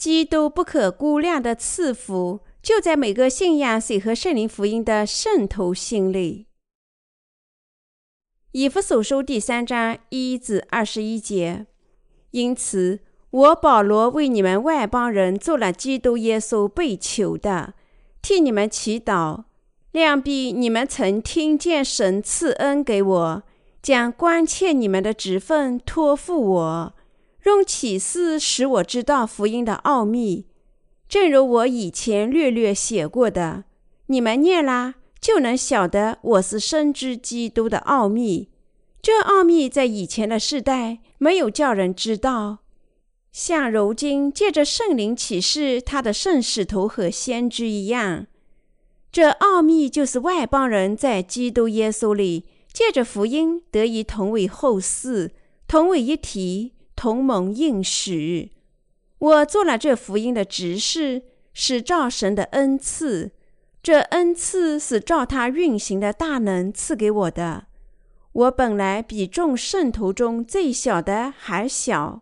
基督不可估量的赐福就在每个信仰水和圣灵福音的圣徒心里。以弗所书第三章一至二十一节。因此，我保罗为你们外邦人做了基督耶稣被囚的，替你们祈祷。量必你们曾听见神赐恩给我，将关切你们的职分托付我。用启示使我知道福音的奥秘，正如我以前略略写过的。你们念啦，就能晓得我是深知基督的奥秘。这奥秘在以前的世代没有叫人知道，像如今借着圣灵启示他的圣使徒和先知一样。这奥秘就是外邦人在基督耶稣里借着福音得以同为后嗣，同为一体。同盟应许，我做了这福音的执事，是照神的恩赐。这恩赐是照他运行的大能赐给我的。我本来比众圣徒中最小的还小，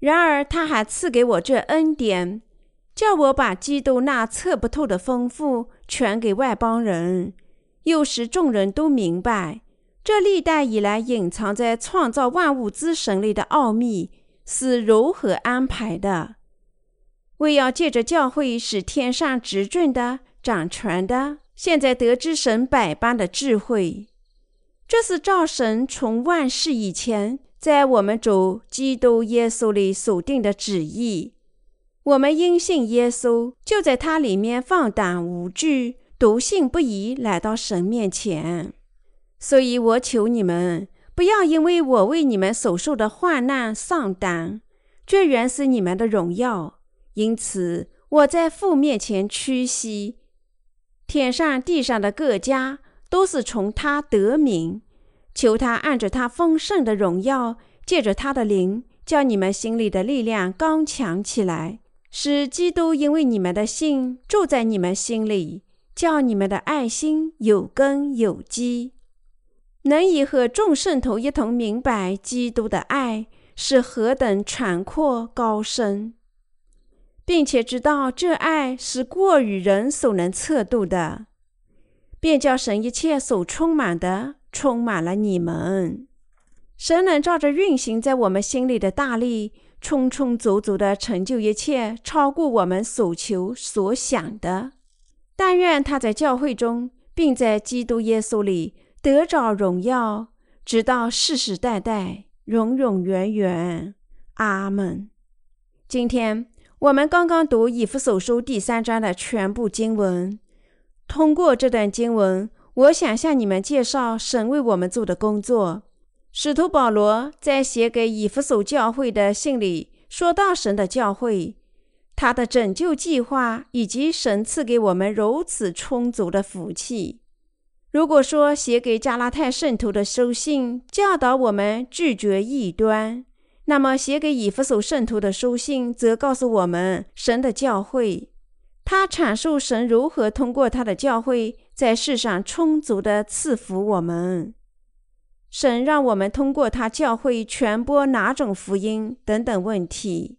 然而他还赐给我这恩典，叫我把基督那测不透的丰富传给外邦人，又使众人都明白。这历代以来隐藏在创造万物之神里的奥秘是如何安排的？为要借着教会使天上执政的、掌权的，现在得知神百般的智慧。这是造神从万世以前在我们主基督耶稣里所定的旨意。我们因信耶稣，就在他里面放胆无惧、笃信不疑，来到神面前。所以我求你们不要因为我为你们所受的患难丧胆，这原是你们的荣耀。因此我在父面前屈膝，天上地上的各家都是从他得名，求他按着他丰盛的荣耀，借着他的灵，叫你们心里的力量刚强起来，使基督因为你们的信住在你们心里，叫你们的爱心有根有基。能以和众圣徒一同明白基督的爱是何等广阔高深，并且知道这爱是过于人所能测度的，便叫神一切所充满的充满了你们。神能照着运行在我们心里的大力，充充足足的成就一切，超过我们所求所想的。但愿他在教会中，并在基督耶稣里。得着荣耀，直到世世代代，永永远远。阿门。今天我们刚刚读以弗所书第三章的全部经文。通过这段经文，我想向你们介绍神为我们做的工作。使徒保罗在写给以弗所教会的信里说到神的教会，他的拯救计划，以及神赐给我们如此充足的福气。如果说写给加拉太圣徒的书信教导我们拒绝异端，那么写给以弗所圣徒的书信则告诉我们神的教会。他阐述神如何通过他的教会在世上充足的赐福我们。神让我们通过他教会传播哪种福音等等问题。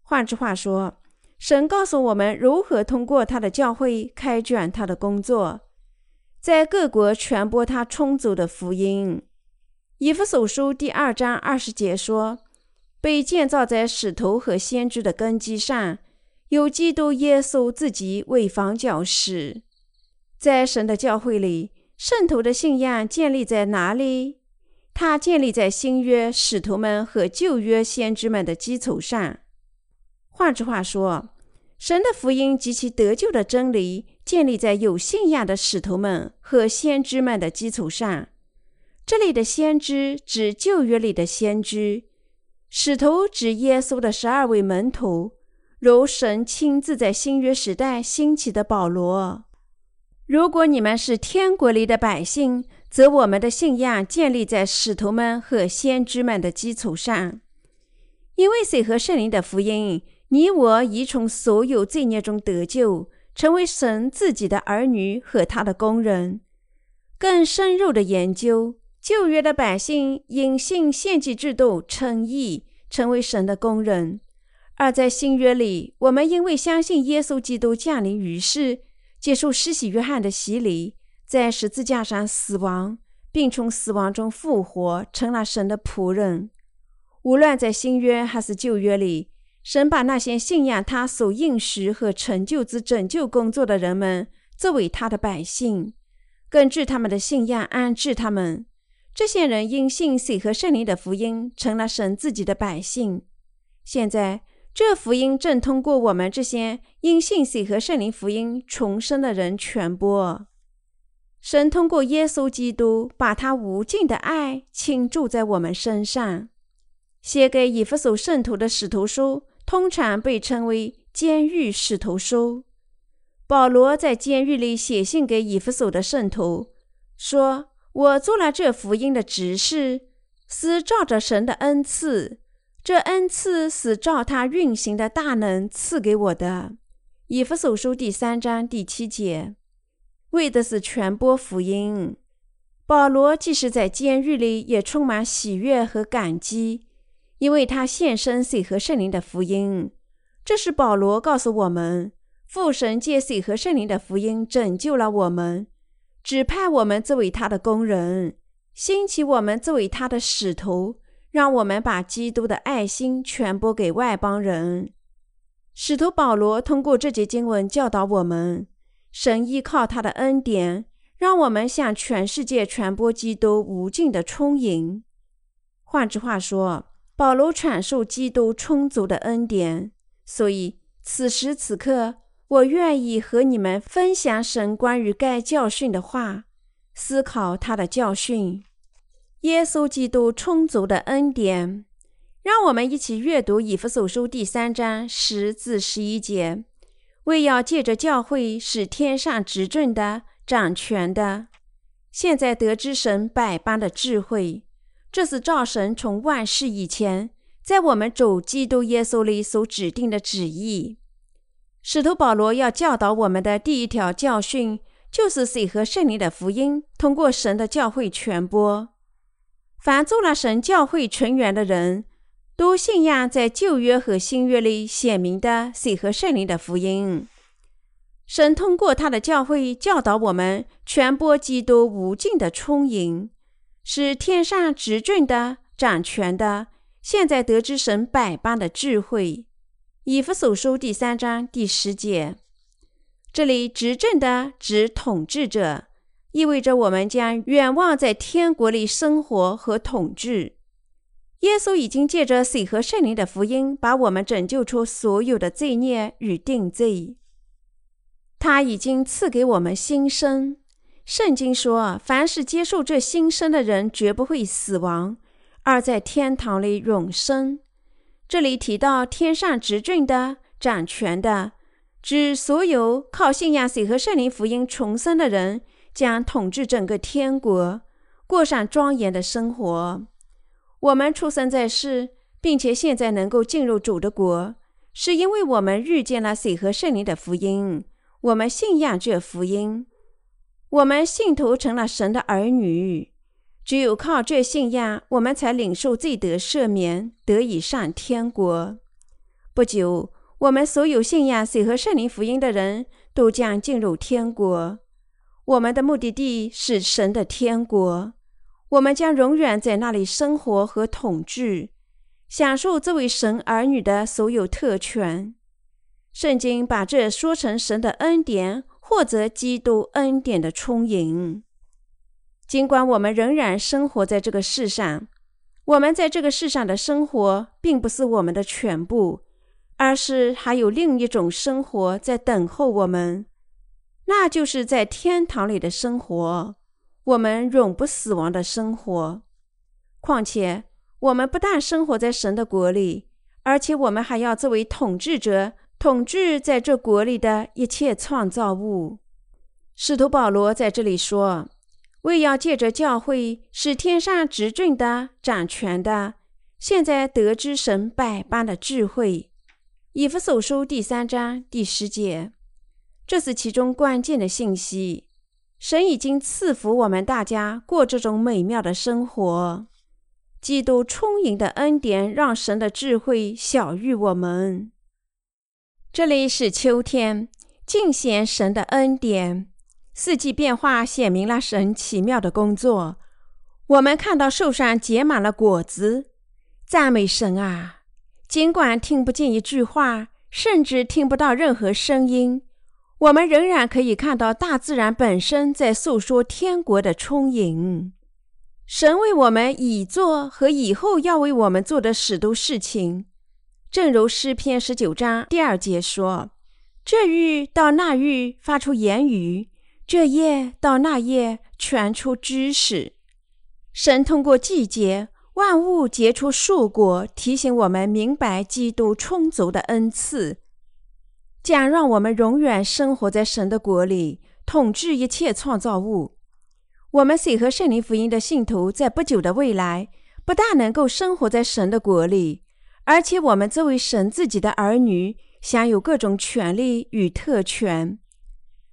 换句话说，神告诉我们如何通过他的教会开展他的工作。在各国传播他充足的福音。以弗所书第二章二十节说：“被建造在使徒和先知的根基上，有基督耶稣自己为房角石。”在神的教会里，圣徒的信仰建立在哪里？它建立在新约使徒们和旧约先知们的基础上。换句话说，神的福音及其得救的真理。建立在有信仰的使徒们和先知们的基础上。这里的先知指旧约里的先知，使徒指耶稣的十二位门徒，如神亲自在新约时代兴起的保罗。如果你们是天国里的百姓，则我们的信仰建立在使徒们和先知们的基础上。因为水和圣灵的福音，你我已从所有罪孽中得救。成为神自己的儿女和他的工人，更深入的研究旧约的百姓因信献祭制度称义，成为神的工人；而在新约里，我们因为相信耶稣基督降临于世，接受施洗约翰的洗礼，在十字架上死亡，并从死亡中复活，成了神的仆人。无论在新约还是旧约里，神把那些信仰他所应许和成就之拯救工作的人们作为他的百姓，根据他们的信仰安置他们。这些人因信水和圣灵的福音，成了神自己的百姓。现在，这福音正通过我们这些因信水和圣灵福音重生的人传播。神通过耶稣基督，把他无尽的爱倾注在我们身上。写给以弗所圣徒的使徒书，通常被称为监狱使徒书。保罗在监狱里写信给以弗所的圣徒，说：“我做了这福音的执事，是照着神的恩赐。这恩赐是照他运行的大能赐给我的。”以弗所书第三章第七节，为的是传播福音。保罗即使在监狱里，也充满喜悦和感激。因为他献身水和圣灵的福音，这是保罗告诉我们：父神借水和圣灵的福音拯救了我们，指派我们作为他的工人，兴起我们作为他的使徒，让我们把基督的爱心传播给外邦人。使徒保罗通过这节经文教导我们：神依靠他的恩典，让我们向全世界传播基督无尽的充盈。换句话说，保罗阐述基督充足的恩典，所以此时此刻，我愿意和你们分享神关于该教训的话，思考他的教训。耶稣基督充足的恩典，让我们一起阅读以弗所书第三章十至十一节，为要借着教会使天上执政的、掌权的，现在得知神百般的智慧。这是造神从万世以前，在我们主基督耶稣里所指定的旨意。使徒保罗要教导我们的第一条教训，就是水和圣灵的福音通过神的教会传播。凡做了神教会成员的人，都信仰在旧约和新约里显明的水和圣灵的福音。神通过他的教会教导我们传播基督无尽的充盈。是天上执政的、掌权的，现在得知神百般的智慧。以弗所书第三章第十节，这里执政的指统治者，意味着我们将远望在天国里生活和统治。耶稣已经借着水和圣灵的福音，把我们拯救出所有的罪孽与定罪。他已经赐给我们新生。圣经说：“凡是接受这新生的人，绝不会死亡，而在天堂里永生。”这里提到天上执政的、掌权的，指所有靠信仰水和圣灵福音重生的人，将统治整个天国，过上庄严的生活。我们出生在世，并且现在能够进入主的国，是因为我们遇见了水和圣灵的福音，我们信仰这福音。我们信徒成了神的儿女，只有靠这信仰，我们才领受罪得赦免，得以上天国。不久，我们所有信仰水和圣灵福音的人都将进入天国。我们的目的地是神的天国，我们将永远在那里生活和统治，享受作为神儿女的所有特权。圣经把这说成神的恩典。或者基督恩典的充盈。尽管我们仍然生活在这个世上，我们在这个世上的生活并不是我们的全部，而是还有另一种生活在等候我们，那就是在天堂里的生活，我们永不死亡的生活。况且，我们不但生活在神的国里，而且我们还要作为统治者。统治在这国里的一切创造物，使徒保罗在这里说：“为要借着教会使天上执政的、掌权的，现在得知神百般的智慧。”以弗所书第三章第十节，这是其中关键的信息。神已经赐福我们大家过这种美妙的生活。基督充盈的恩典让神的智慧小于我们。这里是秋天，尽显神的恩典。四季变化显明了神奇妙的工作。我们看到树上结满了果子，赞美神啊！尽管听不见一句话，甚至听不到任何声音，我们仍然可以看到大自然本身在诉说天国的充盈。神为我们已做和以后要为我们做的许多事情，正如诗篇十九章第二节说：“这日到那日发出言语，这夜到那夜传出知识。”神通过季节、万物结出树果，提醒我们明白基督充足的恩赐，将让我们永远生活在神的国里，统治一切创造物。我们随和圣灵福音的信徒，在不久的未来，不但能够生活在神的国里，而且我们作为神自己的儿女，享有各种权利与特权。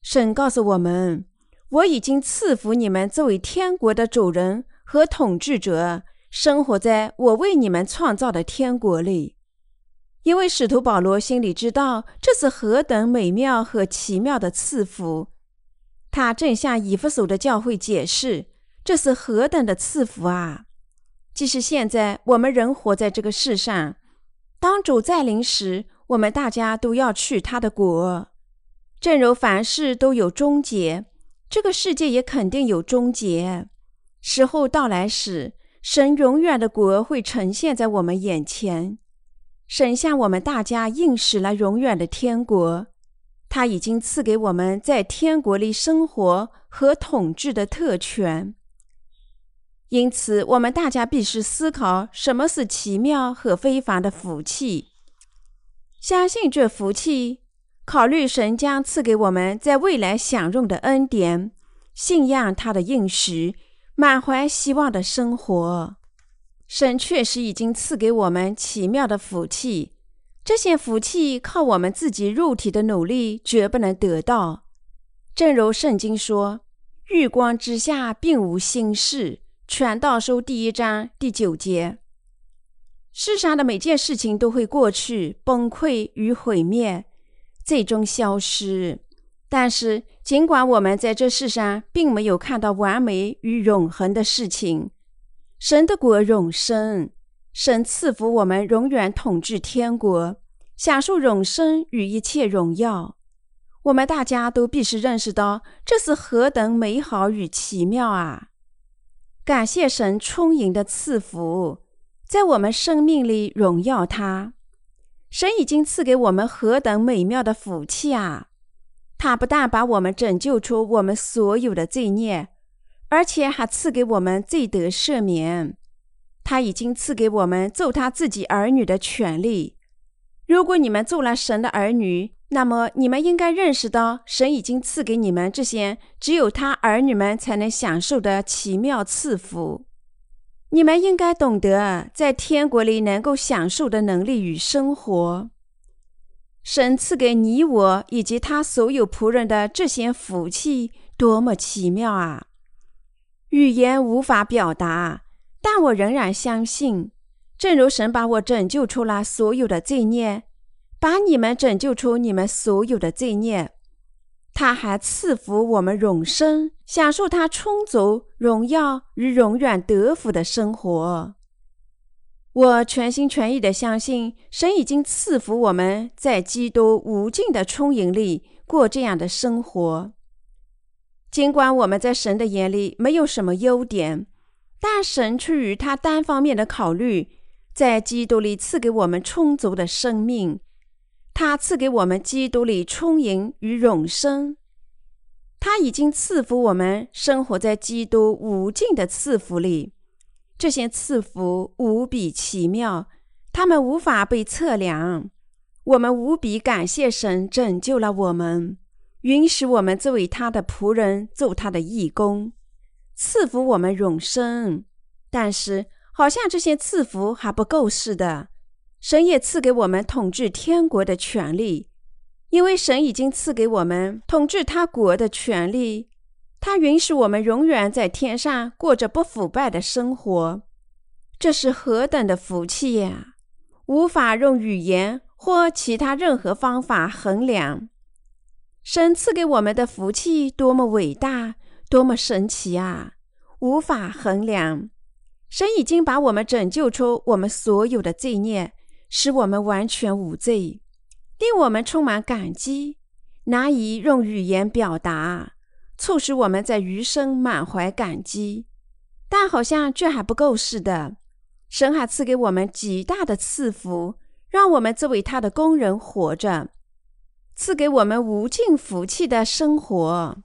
神告诉我们：“我已经赐福你们，作为天国的主人和统治者，生活在我为你们创造的天国里。”因为使徒保罗心里知道，这是何等美妙和奇妙的赐福。他正向以弗所的教会解释：“这是何等的赐福啊！即使现在我们仍活在这个世上，当主再临时，我们大家都要去他的国。正如凡事都有终结，这个世界也肯定有终结。时候到来时，神永远的国会呈现在我们眼前。神向我们大家应许了永远的天国。”他已经赐给我们在天国里生活和统治的特权，因此我们大家必须思考什么是奇妙和非凡的福气。相信这福气，考虑神将赐给我们在未来享用的恩典，信仰他的应许，满怀希望的生活。神确实已经赐给我们奇妙的福气。这些福气靠我们自己肉体的努力绝不能得到。正如圣经说：“日光之下并无新事。”传道书第一章第九节。世上的每件事情都会过去，崩溃与毁灭，最终消失。但是，尽管我们在这世上并没有看到完美与永恒的事情，神的国永生。神赐福我们永远统治天国，享受永生与一切荣耀。我们大家都必须认识到，这是何等美好与奇妙啊！感谢神充盈的赐福，在我们生命里荣耀他。神已经赐给我们何等美妙的福气啊！他不但把我们拯救出我们所有的罪孽，而且还赐给我们罪得赦免。他已经赐给我们做他自己儿女的权利。如果你们做了神的儿女，那么你们应该认识到，神已经赐给你们这些只有他儿女们才能享受的奇妙赐福。你们应该懂得在天国里能够享受的能力与生活。神赐给你我以及他所有仆人的这些福气，多么奇妙啊！语言无法表达。但我仍然相信，正如神把我拯救出了所有的罪孽，把你们拯救出你们所有的罪孽，他还赐福我们永生，享受他充足荣耀与永远得福的生活。我全心全意的相信，神已经赐福我们在基督无尽的充盈里过这样的生活。尽管我们在神的眼里没有什么优点。但神出于他单方面的考虑，在基督里赐给我们充足的生命，他赐给我们基督里充盈与永生。他已经赐福我们生活在基督无尽的赐福里，这些赐福无比奇妙，他们无法被测量。我们无比感谢神拯救了我们，允许我们作为他的仆人，做他的义工。赐福我们永生，但是好像这些赐福还不够似的。神也赐给我们统治天国的权利，因为神已经赐给我们统治他国的权利。他允许我们永远在天上过着不腐败的生活。这是何等的福气呀！无法用语言或其他任何方法衡量。神赐给我们的福气多么伟大，多么神奇啊！无法衡量。神已经把我们拯救出我们所有的罪孽，使我们完全无罪，令我们充满感激，难以用语言表达，促使我们在余生满怀感激。但好像这还不够似的。神还赐给我们极大的赐福，让我们作为他的工人活着，赐给我们无尽福气的生活。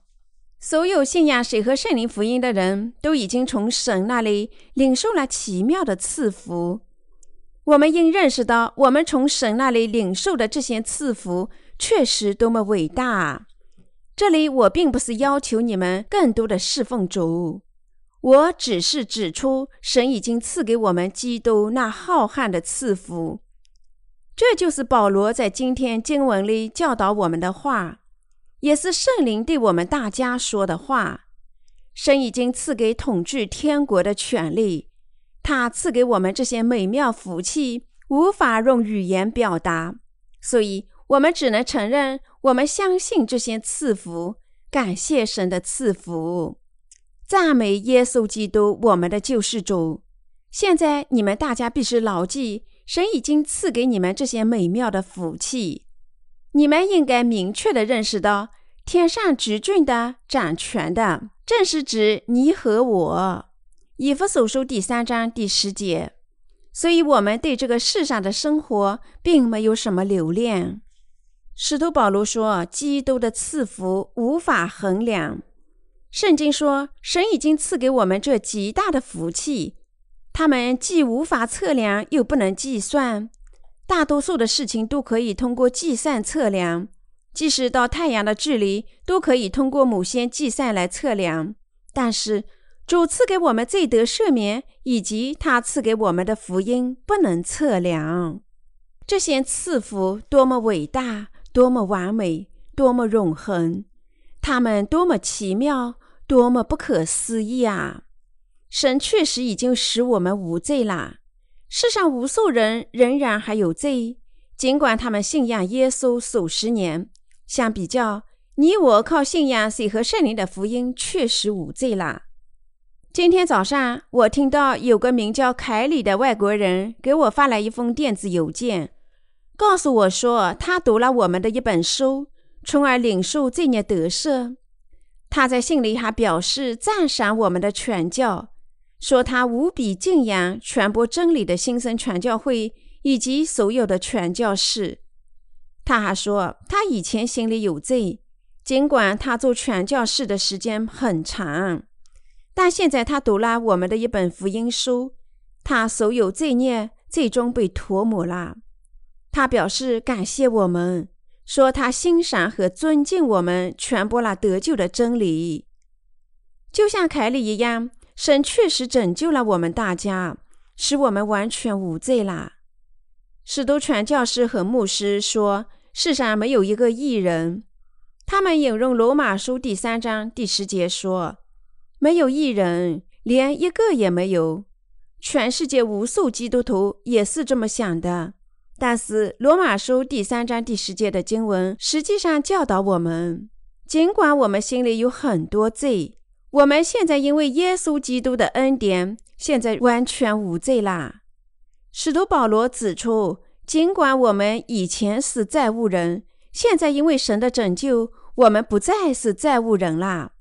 所有信仰水和圣灵福音的人都已经从神那里领受了奇妙的赐福。我们应认识到，我们从神那里领受的这些赐福确实多么伟大啊。这里我并不是要求你们更多的侍奉主。我只是指出，神已经赐给我们基督那浩瀚的赐福，这就是保罗在今天经文里教导我们的话，也是圣灵对我们大家说的话。神已经赐给统治天国的权利，他赐给我们这些美妙福气，无法用语言表达，所以我们只能承认，我们相信这些赐福，感谢神的赐福。赞美耶稣基督，我们的救世主。现在你们大家必须牢记，神已经赐给你们这些美妙的福气。你们应该明确的认识到，天上执政的、掌权的，正是指你和我。以弗所书第三章第十节。所以，我们对这个世上的生活并没有什么留恋。使徒保罗说：“基督的赐福无法衡量。”圣经说，神已经赐给我们这极大的福气，他们既无法测量，又不能计算。大多数的事情都可以通过计算测量，即使到太阳的距离，都可以通过某些计算来测量。但是，主赐给我们最得赦免，以及他赐给我们的福音，不能测量。这些赐福多么伟大，多么完美，多么永恒，他们多么奇妙。多么不可思议啊！神确实已经使我们无罪了。世上无数人仍然还有罪，尽管他们信仰耶稣数十年。相比较，你我靠信仰水和圣灵的福音，确实无罪了。今天早上，我听到有个名叫凯里的外国人给我发来一封电子邮件，告诉我说他读了我们的一本书，从而领受罪孽得赦。他在信里还表示赞赏我们的传教，说他无比敬仰传播真理的新生传教会以及所有的传教士。他还说他以前心里有罪，尽管他做传教士的时间很长，但现在他读了我们的一本福音书，他所有罪孽最终被涂抹了。他表示感谢我们。说他欣赏和尊敬我们传播了得救的真理，就像凯里一样，神确实拯救了我们大家，使我们完全无罪啦。使徒传教士和牧师说，世上没有一个异人。他们引用罗马书第三章第十节说，没有一人，连一个也没有。全世界无数基督徒也是这么想的。但是，《罗马书》第三章第十节的经文实际上教导我们：尽管我们心里有很多罪，我们现在因为耶稣基督的恩典，现在完全无罪啦。使徒保罗指出，尽管我们以前是债务人，现在因为神的拯救，我们不再是债务人啦。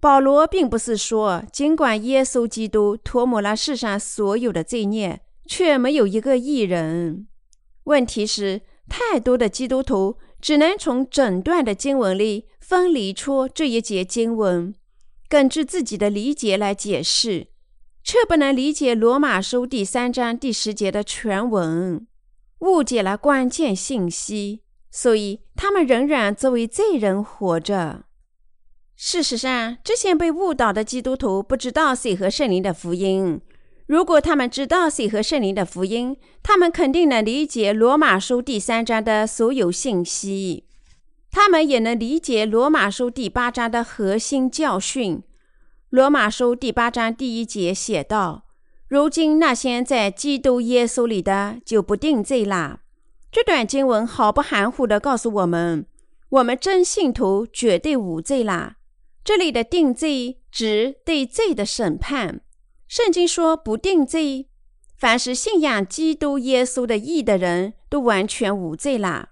保罗并不是说，尽管耶稣基督涂抹了世上所有的罪孽，却没有一个义人。问题是，太多的基督徒只能从整段的经文里分离出这一节经文，根据自己的理解来解释，却不能理解罗马书第三章第十节的全文，误解了关键信息，所以他们仍然作为罪人活着。事实上，这些被误导的基督徒不知道谁和圣灵的福音。如果他们知道水和圣灵的福音，他们肯定能理解罗马书第三章的所有信息。他们也能理解罗马书第八章的核心教训。罗马书第八章第一节写道：“如今那些在基督耶稣里的就不定罪啦。这段经文毫不含糊地告诉我们，我们真信徒绝对无罪啦。这里的定罪指对罪的审判。圣经说不定罪，凡是信仰基督耶稣的义的人都完全无罪啦。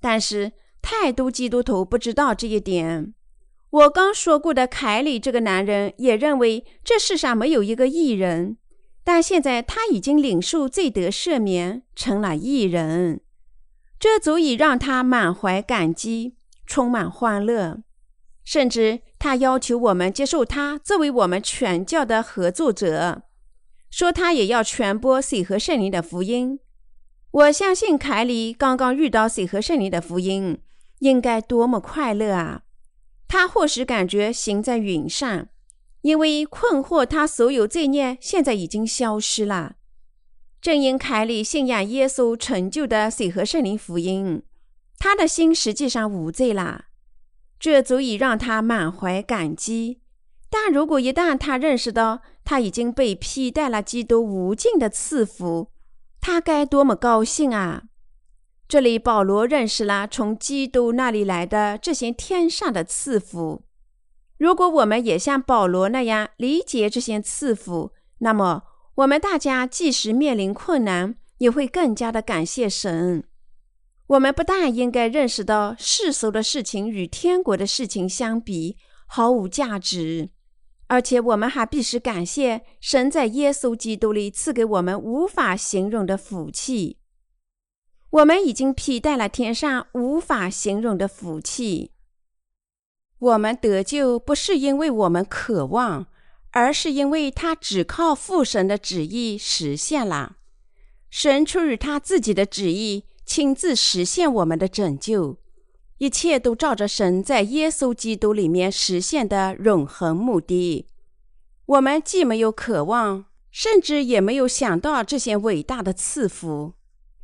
但是太多基督徒不知道这一点。我刚说过的凯里这个男人也认为这世上没有一个义人，但现在他已经领受罪得赦免，成了义人，这足以让他满怀感激，充满欢乐，甚至他要求我们接受他作为我们全教的合作者，说他也要传播水和圣灵的福音。我相信凯里刚刚遇到水和圣灵的福音，应该多么快乐啊！他或许感觉行在云上，因为困惑他所有罪孽现在已经消失了。正因凯里信仰耶稣成就的水和圣灵福音，他的心实际上无罪了，这足以让他满怀感激。但如果一旦他认识到他已经被披戴了基督无尽的赐福，他该多么高兴啊！这里，保罗认识了从基督那里来的这些天上的赐福。如果我们也像保罗那样理解这些赐福，那么我们大家即使面临困难，也会更加的感谢神。我们不但应该认识到世俗的事情与天国的事情相比毫无价值，而且我们还必须感谢神在耶稣基督里赐给我们无法形容的福气。我们已经披戴了天上无法形容的福气。我们得救不是因为我们渴望，而是因为他只靠父神的旨意实现了。神出于他自己的旨意，亲自实现我们的拯救。一切都照着神在耶稣基督里面实现的永恒目的。我们既没有渴望，甚至也没有想到这些伟大的赐福。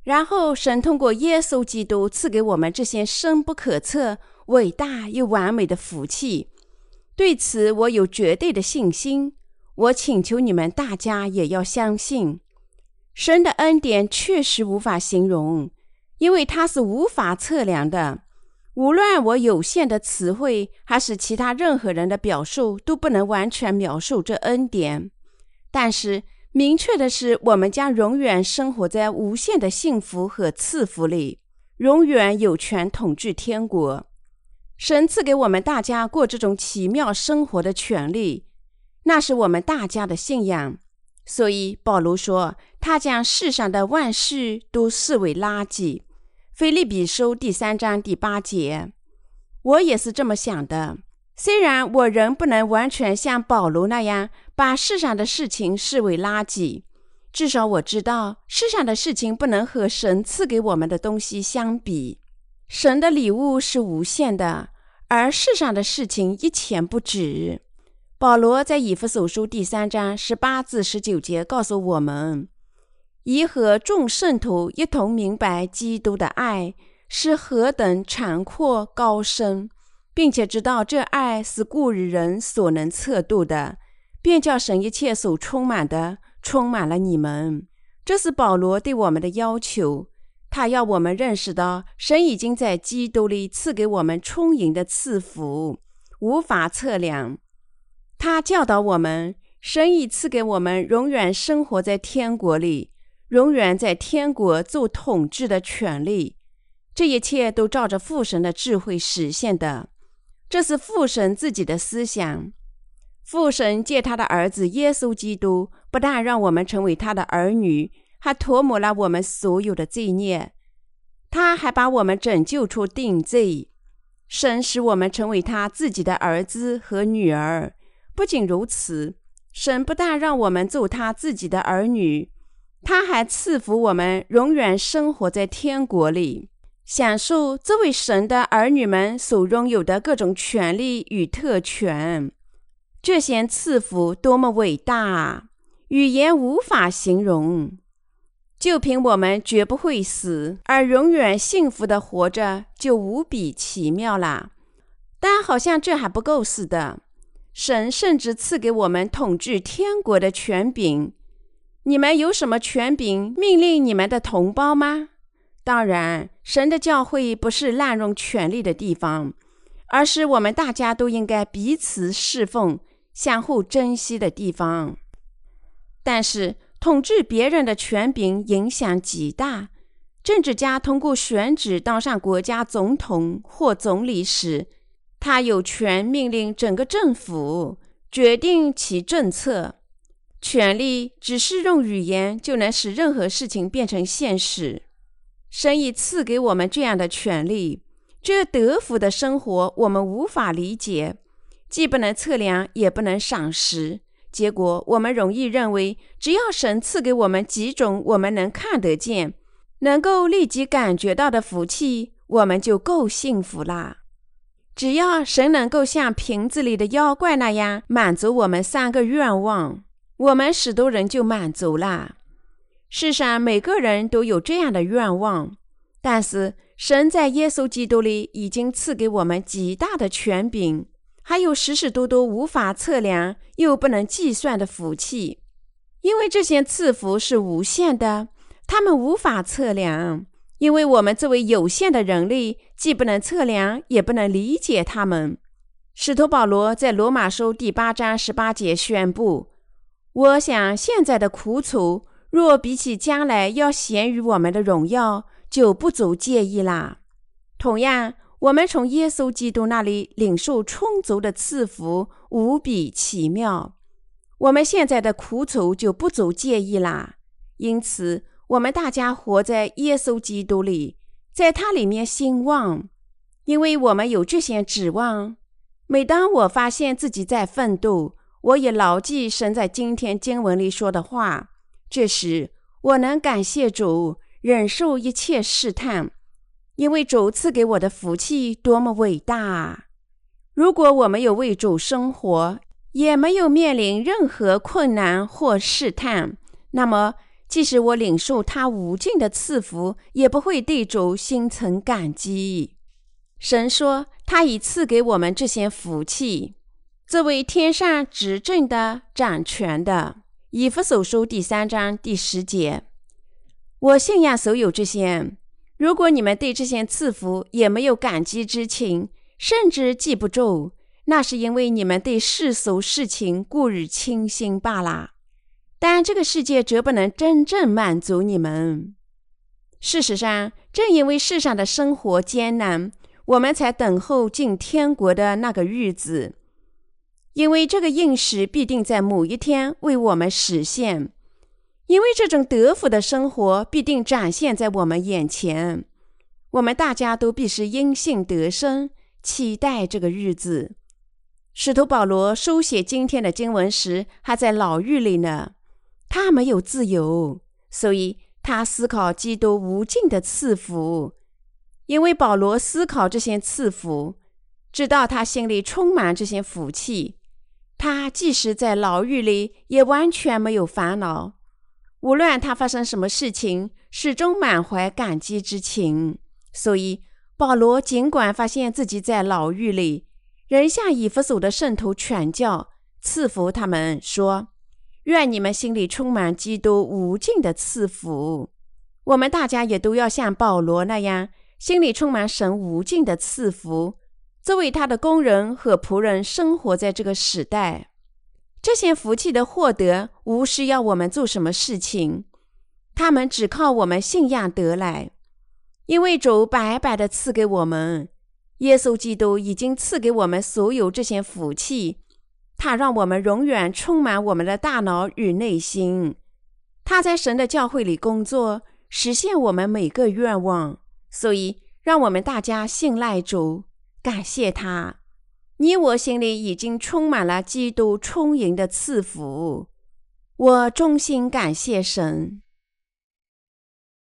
然后，神通过耶稣基督赐给我们这些深不可测、伟大又完美的福气。对此，我有绝对的信心。我请求你们大家也要相信，神的恩典确实无法形容，因为它是无法测量的。无论我有限的词汇，还是其他任何人的表述，都不能完全描述这恩典。但是，明确的是，我们将永远生活在无限的幸福和赐福里，永远有权统治天国。神赐给我们大家过这种奇妙生活的权利，那是我们大家的信仰。所以保罗说，他将世上的万事都视为垃圾。菲利比书第三章第八节，我也是这么想的。虽然我仍不能完全像保罗那样把世上的事情视为垃圾，至少我知道世上的事情不能和神赐给我们的东西相比。神的礼物是无限的，而世上的事情一钱不值。保罗在以弗所书第三章十八至十九节告诉我们：以和众圣徒一同明白基督的爱是何等长阔高深。并且知道这爱是故人所能测度的，便叫神一切所充满的充满了你们。这是保罗对我们的要求，他要我们认识到神已经在基督里赐给我们充盈的赐福，无法测量。他教导我们，神已赐给我们永远生活在天国里，永远在天国做统治的权利。这一切都照着父神的智慧实现的。这是父神自己的思想。父神借他的儿子耶稣基督，不但让我们成为他的儿女，还涂抹了我们所有的罪孽。他还把我们拯救出定罪。神使我们成为他自己的儿子和女儿。不仅如此，神不但让我们做他自己的儿女，他还赐福我们永远生活在天国里。享受这位神的儿女们所拥有的各种权利与特权，这些赐福多么伟大，语言无法形容。就凭我们绝不会死而永远幸福的活着，就无比奇妙了。但好像这还不够似的，神甚至赐给我们统治天国的权柄。你们有什么权柄命令你们的同胞吗？当然，神的教会不是滥用权力的地方，而是我们大家都应该彼此侍奉、相互珍惜的地方。但是，统治别人的权柄影响极大。政治家通过选举当上国家总统或总理时，他有权命令整个政府，决定其政策。权力只是用语言就能使任何事情变成现实。神已赐给我们这样的权利，这德福的生活我们无法理解，既不能测量，也不能赏识。结果，我们容易认为，只要神赐给我们几种我们能看得见、能够立即感觉到的福气，我们就够幸福啦。只要神能够像瓶子里的妖怪那样满足我们三个愿望。我们许多人就满足了。世上每个人都有这样的愿望，但是神在耶稣基督里已经赐给我们极大的权柄，还有许许多多无法测量又不能计算的福气。因为这些赐福是无限的，他们无法测量，因为我们作为有限的人类，既不能测量，也不能理解他们。使徒保罗在罗马书第八章十八节宣布。我想，现在的苦楚，若比起将来要显于我们的荣耀，就不足介意啦。同样，我们从耶稣基督那里领受充足的赐福，无比奇妙。我们现在的苦楚就不足介意啦。因此，我们大家活在耶稣基督里，在他里面兴旺，因为我们有这些指望。每当我发现自己在奋斗，我也牢记神在今天经文里说的话，这时我能感谢主，忍受一切试探，因为主赐给我的福气多么伟大！如果我没有为主生活，也没有面临任何困难或试探，那么即使我领受他无尽的赐福，也不会对主心存感激。神说，他已赐给我们这些福气。作为天上执政的、掌权的，以弗所书第三章第十节，我信仰所有这些。如果你们对这些赐福也没有感激之情，甚至记不住，那是因为你们对世俗事情过于清心罢了。但这个世界则不能真正满足你们。事实上，正因为世上的生活艰难，我们才等候进天国的那个日子。因为这个应许必定在某一天为我们实现，因为这种得福的生活必定展现在我们眼前，我们大家都必须因信得生，期待这个日子。使徒保罗书写今天的经文时还在牢狱里呢，他没有自由，所以他思考基督无尽的赐福。因为保罗思考这些赐福，直到他心里充满这些福气。他即使在牢狱里，也完全没有烦恼。无论他发生什么事情，始终满怀感激之情。所以，保罗尽管发现自己在牢狱里，仍向以弗所的圣徒传教，赐福他们说：“愿你们心里充满基督无尽的赐福。”我们大家也都要像保罗那样，心里充满神无尽的赐福。作为他的工人和仆人，生活在这个时代，这些福气的获得无需要我们做什么事情，他们只靠我们信仰得来。因为主白白的赐给我们，耶稣基督已经赐给我们所有这些福气，他让我们永远充满我们的大脑与内心。他在神的教会里工作，实现我们每个愿望。所以，让我们大家信赖主。感谢他，你我心里已经充满了基督充盈的赐福。我衷心感谢神。